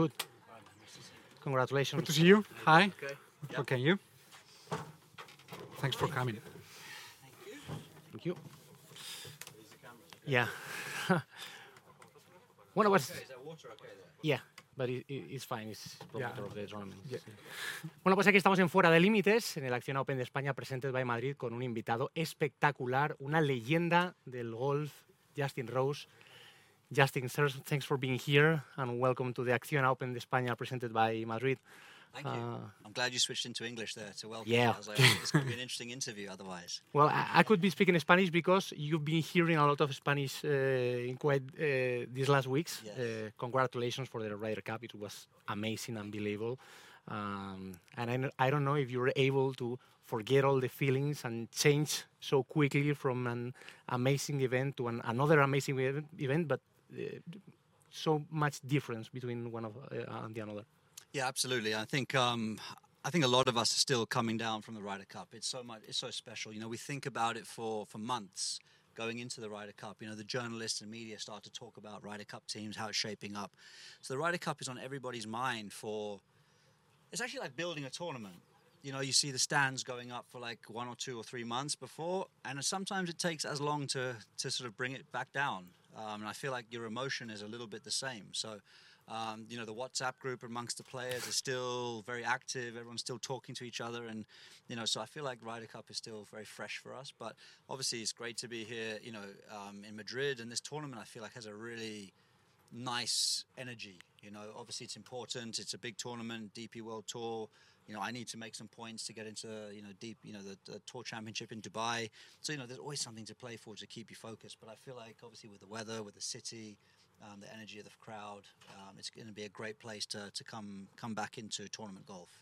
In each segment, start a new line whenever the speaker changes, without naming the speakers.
Good. Congratulations.
Good to see you. Hi.
Okay.
Okay, you. Thanks for coming.
Thank you. Yeah. when I was,
Is that water okay there?
yeah, but it, it- it's fine. It's
Yeah.
of the tournament.
Yeah.
Bueno, pues aquí estamos en Fuera de Límites, en el Acción Open de España, presented by Madrid, con un invitado espectacular, una leyenda del golf, Justin Rose. Justin, sir, thanks for being here and welcome to the Acciona Open de España, presented by Madrid.
Thank you.
Uh,
I'm glad you switched into English there to welcome.
Yeah.
Me. I was like, oh, this could be an interesting interview otherwise.
Well, I, I could be speaking Spanish because you've been hearing a lot of Spanish uh, in quite uh, these last weeks.
Yes.
Uh, congratulations for the Ryder Cup. It was amazing, unbelievable. Um, and I, I don't know if you were able to forget all the feelings and change so quickly from an amazing event to an, another amazing event, but so much difference between one of uh, and the another.
Yeah, absolutely. I think um, I think a lot of us are still coming down from the Ryder Cup. It's so much. It's so special. You know, we think about it for for months going into the Ryder Cup. You know, the journalists and media start to talk about Ryder Cup teams, how it's shaping up. So the Ryder Cup is on everybody's mind for. It's actually like building a tournament. You know, you see the stands going up for like one or two or three months before, and sometimes it takes as long to to sort of bring it back down. Um, and I feel like your emotion is a little bit the same. So. Um, you know, the WhatsApp group amongst the players is still very active. Everyone's still talking to each other, and you know, so I feel like Ryder Cup is still very fresh for us. But obviously, it's great to be here. You know, um, in Madrid, and this tournament I feel like has a really nice energy. You know, obviously it's important. It's a big tournament, DP World Tour. You know, I need to make some points to get into you know deep. You know, the, the Tour Championship in Dubai. So you know, there's always something to play for to keep you focused. But I feel like obviously with the weather, with the city, um, the energy of the crowd, um, it's going to be a great place to, to come come back into tournament golf.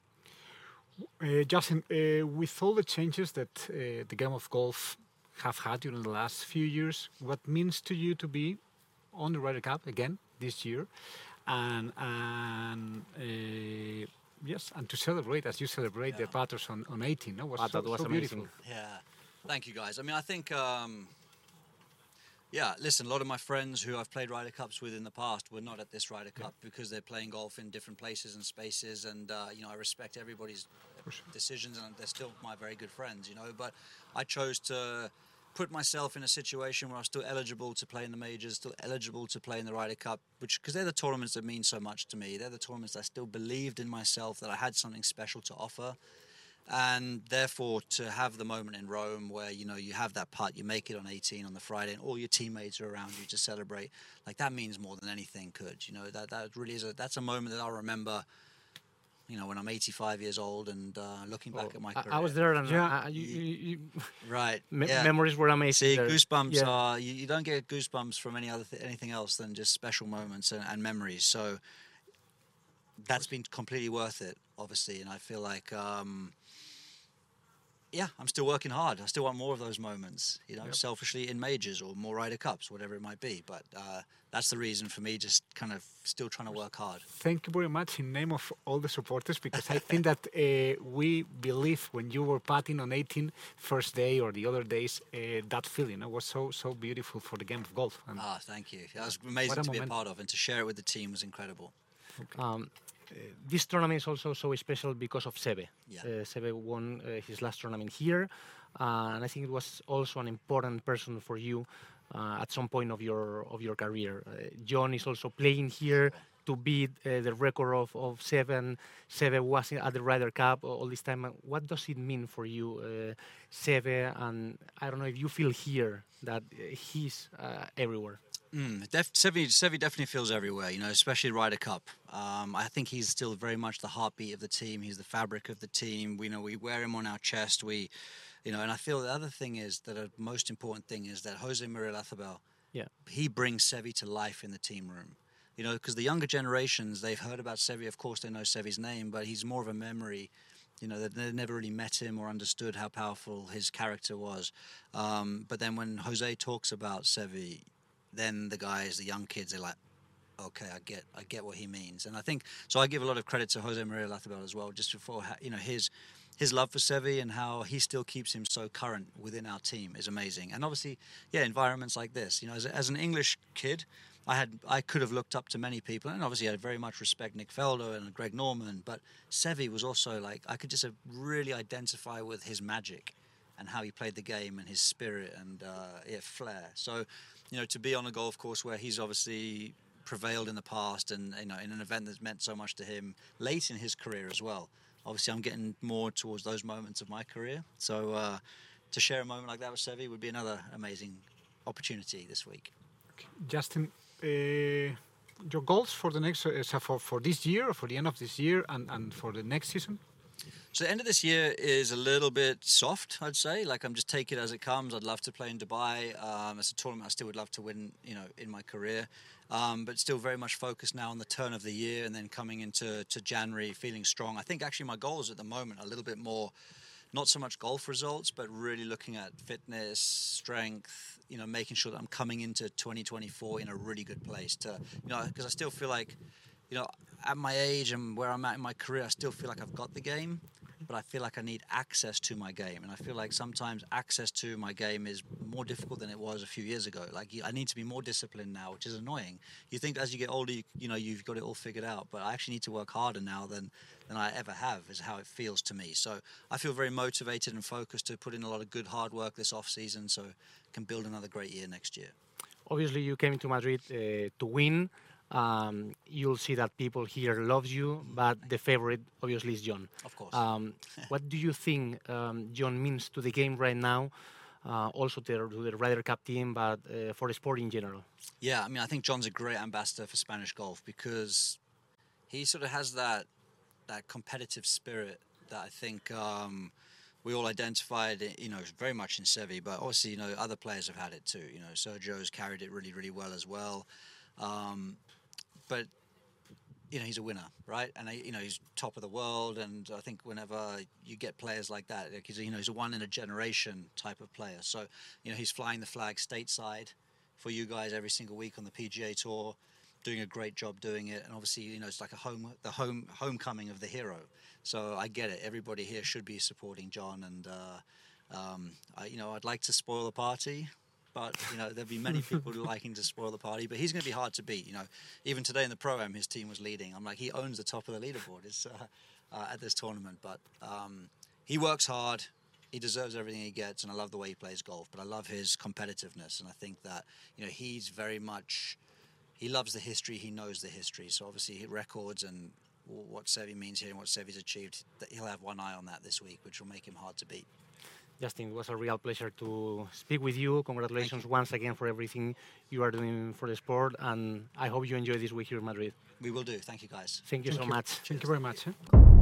Uh, Justin, uh, with all the changes that uh, the game of golf have had during the last few years, what means to you to be on the Ryder Cup again this year, and and uh, yes, and to celebrate as you celebrate the batters on, on 18, no, was
Ah,
so,
that was
so beautiful.
Yeah, thank you guys. I mean, I think, um, yeah, listen, a lot of my friends who I've played Ryder Cups with in the past were not at this Ryder Cup because they're playing golf in different places and spaces, and uh, you know, I respect everybody's decisions, and they're still my very good friends, you know. But I chose to put myself in a situation where I was still eligible to play in the majors, still eligible to play in the Ryder Cup, which because they're the tournaments that mean so much to me. They're the tournaments I still believed in myself that I had something special to offer and therefore to have the moment in Rome where you know you have that putt, you make it on 18 on the Friday, and all your teammates are around you to celebrate. Like that means more than anything could. You know that that really is a that's a moment that I'll remember. You know when I'm 85 years old and uh, looking back at my career.
I was there and
Yeah.
uh, you, you, you,
Right.
me-
yeah.
memories were amazing.
See,
there.
goosebumps
Yeah.
are you, you don't get goosebumps from any other th- anything else than just special moments and, and memories. So that's been completely worth it, obviously. And I feel like, um, yeah, I'm still working hard. I still want more of those moments, you know, selfishly in majors or more Ryder Cups, whatever it might be. But uh, that's the reason for me, just kind of still trying to work hard.
Thank you very much in name of all the supporters because I think that uh, we believe when you were patting on 18 first day or the other days, uh, that feeling uh, was so so beautiful for the game of golf. And
Ah, thank you. That was amazing
What a
to be a part of and to share it with the team was incredible.
Um, uh, this tournament is also so special because of Seve.
Yeah.
Uh, Seve won uh, his last tournament here, uh, and I think it was also an important person for you uh, at some point of your of your career. Uh, Jon is also playing here to beat uh, the record of, of seven. Seve was in- at the Ryder Cup all this time. Uh, What does it mean for you, uh, Seve? And I don't know if you feel here that uh, he's uh, everywhere.
Mm, def- Seve, Seve definitely feels everywhere, you know, especially Ryder Cup. Um, I think he's still very much the heartbeat of the team. He's the fabric of the team. We know we wear him on our chest. We, you know, and I feel the other thing is that a most important thing is that Jose Maria Olazabal,
Yeah.
he brings Seve to life in the team room. You know, because the younger generations, they've heard about Seve. Of course, they know Seve's name, but he's more of a memory. You know, they never really met him or understood how powerful his character was. Um, but then when Jose talks about Seve, then the guys, the young kids, they're like, okay, I get, I get what he means. And I think so. I give a lot of credit to Jose Maria Olazabal as well, just for ha- you know his his love for Seve and how he still keeps him so current within our team is amazing. And obviously, yeah, environments like this, you know, as, as an English kid, I had I could have looked up to many people, and obviously I very much respect Nick Faldo and Greg Norman. But Seve was also like I could just uh, really identify with his magic and how he played the game and his spirit and uh, yeah, flair. So, you know, to be on a golf course where he's obviously prevailed in the past and you know in an event that's meant so much to him late in his career as well. Obviously, I'm getting more towards those moments of my career. So, uh, to share a moment like that with Seve would be another amazing opportunity this week.
Justin, uh, your goals for the next uh, for for this year or for the end of this year and and for the next season?
So the end of this year is a little bit soft, I'd say. Like I'm just take it as it comes. I'd love to play in Dubai. Um, it's a tournament I still would love to win, you know, in my career. Um, but still very much focused now on the turn of the year and then coming into to January feeling strong. I think actually my goals at the moment are a little bit more, not so much golf results, but really looking at fitness, strength. You know, making sure that I'm coming into 2024 in a really good place to, you know, because I still feel like, you know, at my age and where I'm at in my career, I still feel like I've got the game but I feel like I need access to my game, and I feel like sometimes access to my game is more difficult than it was a few years ago. Like I need to be more disciplined now, which is annoying. You think as you get older, you, you know, you've got it all figured out, but I actually need to work harder now than than I ever have. Is how it feels to me. So I feel very motivated and focused to put in a lot of good hard work this off season, so can build another great year next year.
Obviously, you came to Madrid uh, to win um, you'll see that people here loves you, but the favorite obviously is Jon.
Of course.
Um, what do you think um, Jon means to the game right now? Uh, also to, to, the Ryder Cup team, but uh, for the sport in general.
Yeah, I mean, I think Jon's a great ambassador for Spanish golf because he sort of has that that competitive spirit that I think um, we all identified, you know, very much in Seve, but obviously, you know, other players have had it too. You know, Sergio's carried it really, really well as well. Um, but you know he's a winner, right? And you know he's top of the world, and I think whenever you get players like that, like he's you know he's a one in a generation type of player. So you know he's flying the flag stateside for you guys every single week on the PGA Tour, doing a great job doing it. And obviously you know it's like a home the home homecoming of the hero. So I get it. Everybody here should be supporting Jon. and uh, um, I, you know I'd like to spoil the party but you know there'll be many people liking to spoil the party. But he's going to be hard to beat. You know, even today in the pro am, his team was leading. I'm like, he owns the top of the leaderboard. It's uh, uh, at this tournament, but um, he works hard. He deserves everything he gets, and I love the way he plays golf. But I love his competitiveness, and I think that you know he's very much. He loves the history. He knows the history. So obviously, he records and what Seve means here and what Seve's achieved, he'll have one eye on that this week, which will make him hard to beat.
Justin, it was a real pleasure to speak with you. Congratulations you. once again for everything you are doing for the sport, and I hope you enjoy this week here in Madrid.
We will do. Thank you, guys.
Thank you
Thank
so
you.
much.
Thank you very much. Eh?